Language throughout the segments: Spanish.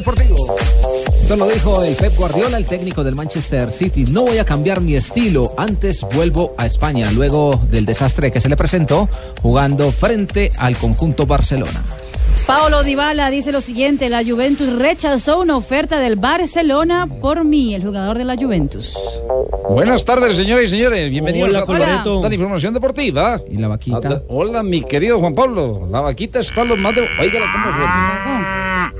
Deportivo. Esto lo dijo el Pep Guardiola, el técnico del Manchester City. No voy a cambiar mi estilo, antes vuelvo a España, luego del desastre que se le presentó jugando frente al conjunto Barcelona. Paolo Dybala dice lo siguiente, la Juventus rechazó una oferta del Barcelona por mí, el jugador de la Juventus. Buenas tardes, señoras y señores. Bienvenidos Hola, a Coloreto. la información deportiva. Y la vaquita. Hola, mi querido Juan Pablo. La vaquita está lo más de... Oígala cómo suena.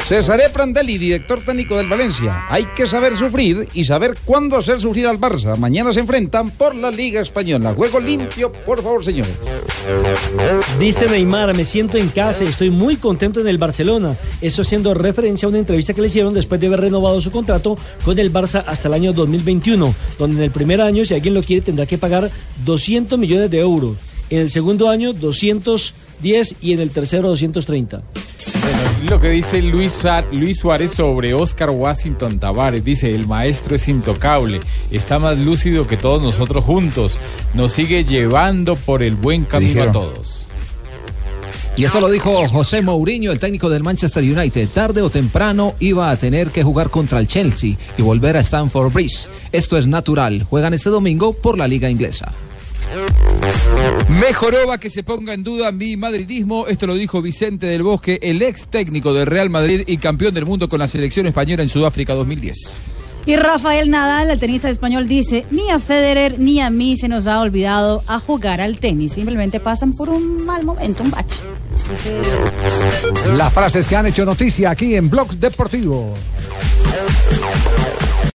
Cesaré Prandelli, director técnico del Valencia. Hay que saber sufrir y saber cuándo hacer sufrir al Barça. Mañana se enfrentan por la Liga Española. Juego limpio, por favor, señores. Dice Neymar, me siento en casa y estoy muy contento en el Barcelona. Eso haciendo referencia a una entrevista que le hicieron después de haber renovado su contrato con el Barça hasta el año 2021, donde en el primer año, si alguien lo quiere, tendrá que pagar 200 millones de euros. En el segundo año, 210 y en el tercero, 230. Lo que dice Luis, Luis Suárez sobre Oscar Washington Tavares, dice, el maestro es intocable, está más lúcido que todos nosotros juntos, nos sigue llevando por el buen camino a todos. Y esto lo dijo José Mourinho, el técnico del Manchester United. Tarde o temprano iba a tener que jugar contra el Chelsea y volver a Stamford Bridge. Esto es natural. Juegan este domingo por la liga inglesa. Mejoró va que se ponga en duda mi madridismo. Esto lo dijo Vicente del Bosque, el ex técnico del Real Madrid y campeón del mundo con la selección española en Sudáfrica 2010. Y Rafael Nadal, el tenista español, dice, ni a Federer ni a mí se nos ha olvidado a jugar al tenis. Simplemente pasan por un mal momento, un bache. Las frases que han hecho noticia aquí en Blog Deportivo.